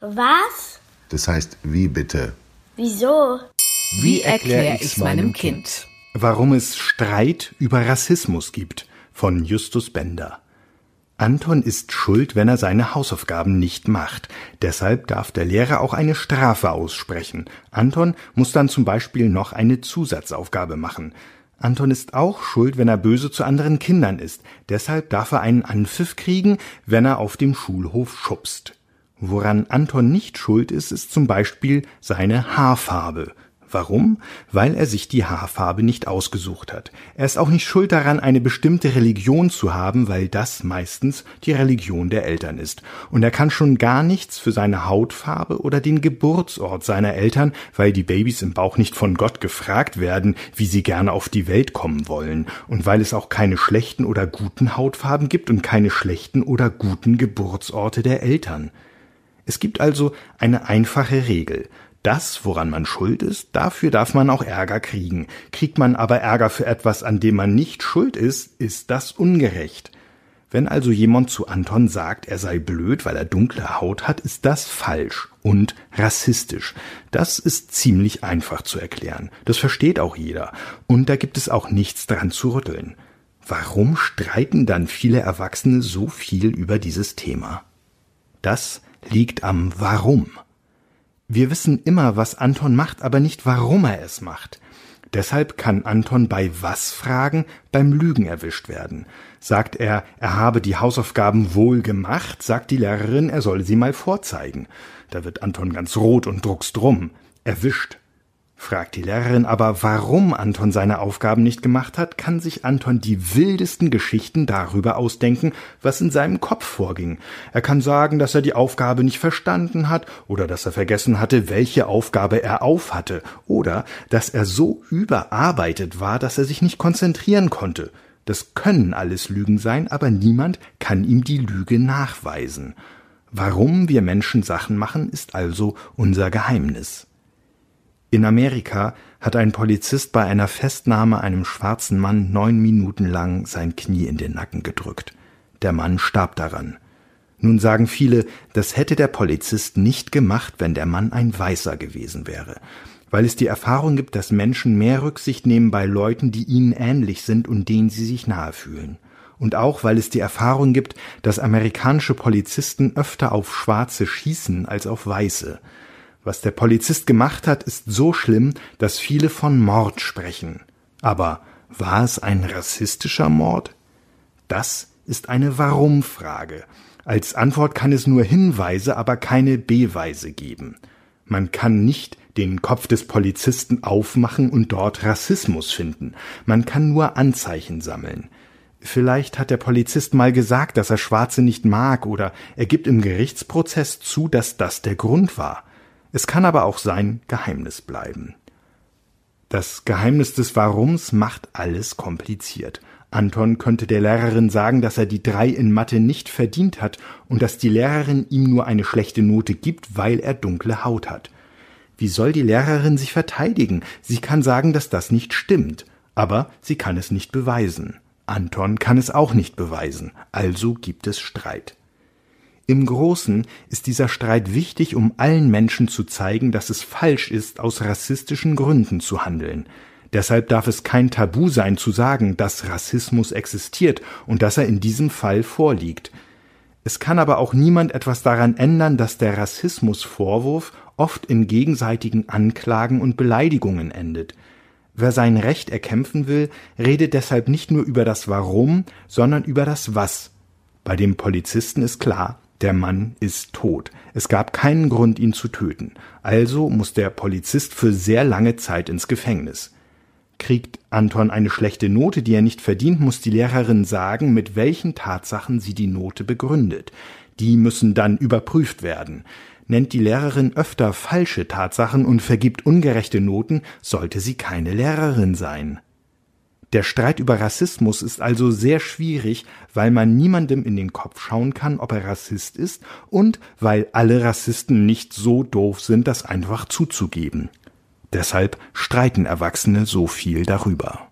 Was? Das heißt, wie bitte? Wieso? Wie erkläre ich's meinem Kind? Warum es Streit über Rassismus gibt von Justus Bender. Anton ist schuld, wenn er seine Hausaufgaben nicht macht. Deshalb darf der Lehrer auch eine Strafe aussprechen. Anton muss dann zum Beispiel noch eine Zusatzaufgabe machen. Anton ist auch schuld, wenn er böse zu anderen Kindern ist. Deshalb darf er einen Anpfiff kriegen, wenn er auf dem Schulhof schubst. Woran Anton nicht schuld ist, ist zum Beispiel seine Haarfarbe. Warum? Weil er sich die Haarfarbe nicht ausgesucht hat. Er ist auch nicht schuld daran, eine bestimmte Religion zu haben, weil das meistens die Religion der Eltern ist. Und er kann schon gar nichts für seine Hautfarbe oder den Geburtsort seiner Eltern, weil die Babys im Bauch nicht von Gott gefragt werden, wie sie gerne auf die Welt kommen wollen. Und weil es auch keine schlechten oder guten Hautfarben gibt und keine schlechten oder guten Geburtsorte der Eltern. Es gibt also eine einfache Regel. Das, woran man schuld ist, dafür darf man auch Ärger kriegen. Kriegt man aber Ärger für etwas, an dem man nicht schuld ist, ist das ungerecht. Wenn also jemand zu Anton sagt, er sei blöd, weil er dunkle Haut hat, ist das falsch und rassistisch. Das ist ziemlich einfach zu erklären. Das versteht auch jeder. Und da gibt es auch nichts dran zu rütteln. Warum streiten dann viele Erwachsene so viel über dieses Thema? Das liegt am Warum. Wir wissen immer, was Anton macht, aber nicht, warum er es macht. Deshalb kann Anton bei was Fragen beim Lügen erwischt werden. Sagt er, er habe die Hausaufgaben wohl gemacht, sagt die Lehrerin, er solle sie mal vorzeigen. Da wird Anton ganz rot und druckst drum. Erwischt fragt die Lehrerin aber, warum Anton seine Aufgaben nicht gemacht hat, kann sich Anton die wildesten Geschichten darüber ausdenken, was in seinem Kopf vorging. Er kann sagen, dass er die Aufgabe nicht verstanden hat oder dass er vergessen hatte, welche Aufgabe er aufhatte oder dass er so überarbeitet war, dass er sich nicht konzentrieren konnte. Das können alles Lügen sein, aber niemand kann ihm die Lüge nachweisen. Warum wir Menschen Sachen machen, ist also unser Geheimnis. In Amerika hat ein Polizist bei einer Festnahme einem schwarzen Mann neun Minuten lang sein Knie in den Nacken gedrückt. Der Mann starb daran. Nun sagen viele, das hätte der Polizist nicht gemacht, wenn der Mann ein Weißer gewesen wäre, weil es die Erfahrung gibt, dass Menschen mehr Rücksicht nehmen bei Leuten, die ihnen ähnlich sind und denen sie sich nahe fühlen. Und auch, weil es die Erfahrung gibt, dass amerikanische Polizisten öfter auf Schwarze schießen als auf Weiße. Was der Polizist gemacht hat, ist so schlimm, dass viele von Mord sprechen. Aber war es ein rassistischer Mord? Das ist eine Warum-Frage. Als Antwort kann es nur Hinweise, aber keine Beweise geben. Man kann nicht den Kopf des Polizisten aufmachen und dort Rassismus finden. Man kann nur Anzeichen sammeln. Vielleicht hat der Polizist mal gesagt, dass er Schwarze nicht mag, oder er gibt im Gerichtsprozess zu, dass das der Grund war. Es kann aber auch sein Geheimnis bleiben. Das Geheimnis des Warums macht alles kompliziert. Anton könnte der Lehrerin sagen, dass er die drei in Mathe nicht verdient hat und dass die Lehrerin ihm nur eine schlechte Note gibt, weil er dunkle Haut hat. Wie soll die Lehrerin sich verteidigen? Sie kann sagen, dass das nicht stimmt, aber sie kann es nicht beweisen. Anton kann es auch nicht beweisen, also gibt es Streit. Im Großen ist dieser Streit wichtig, um allen Menschen zu zeigen, dass es falsch ist, aus rassistischen Gründen zu handeln. Deshalb darf es kein Tabu sein zu sagen, dass Rassismus existiert und dass er in diesem Fall vorliegt. Es kann aber auch niemand etwas daran ändern, dass der Rassismusvorwurf oft in gegenseitigen Anklagen und Beleidigungen endet. Wer sein Recht erkämpfen will, redet deshalb nicht nur über das Warum, sondern über das Was. Bei dem Polizisten ist klar, der Mann ist tot. Es gab keinen Grund, ihn zu töten. Also muss der Polizist für sehr lange Zeit ins Gefängnis. Kriegt Anton eine schlechte Note, die er nicht verdient, muss die Lehrerin sagen, mit welchen Tatsachen sie die Note begründet. Die müssen dann überprüft werden. Nennt die Lehrerin öfter falsche Tatsachen und vergibt ungerechte Noten, sollte sie keine Lehrerin sein. Der Streit über Rassismus ist also sehr schwierig, weil man niemandem in den Kopf schauen kann, ob er Rassist ist und weil alle Rassisten nicht so doof sind, das einfach zuzugeben. Deshalb streiten Erwachsene so viel darüber.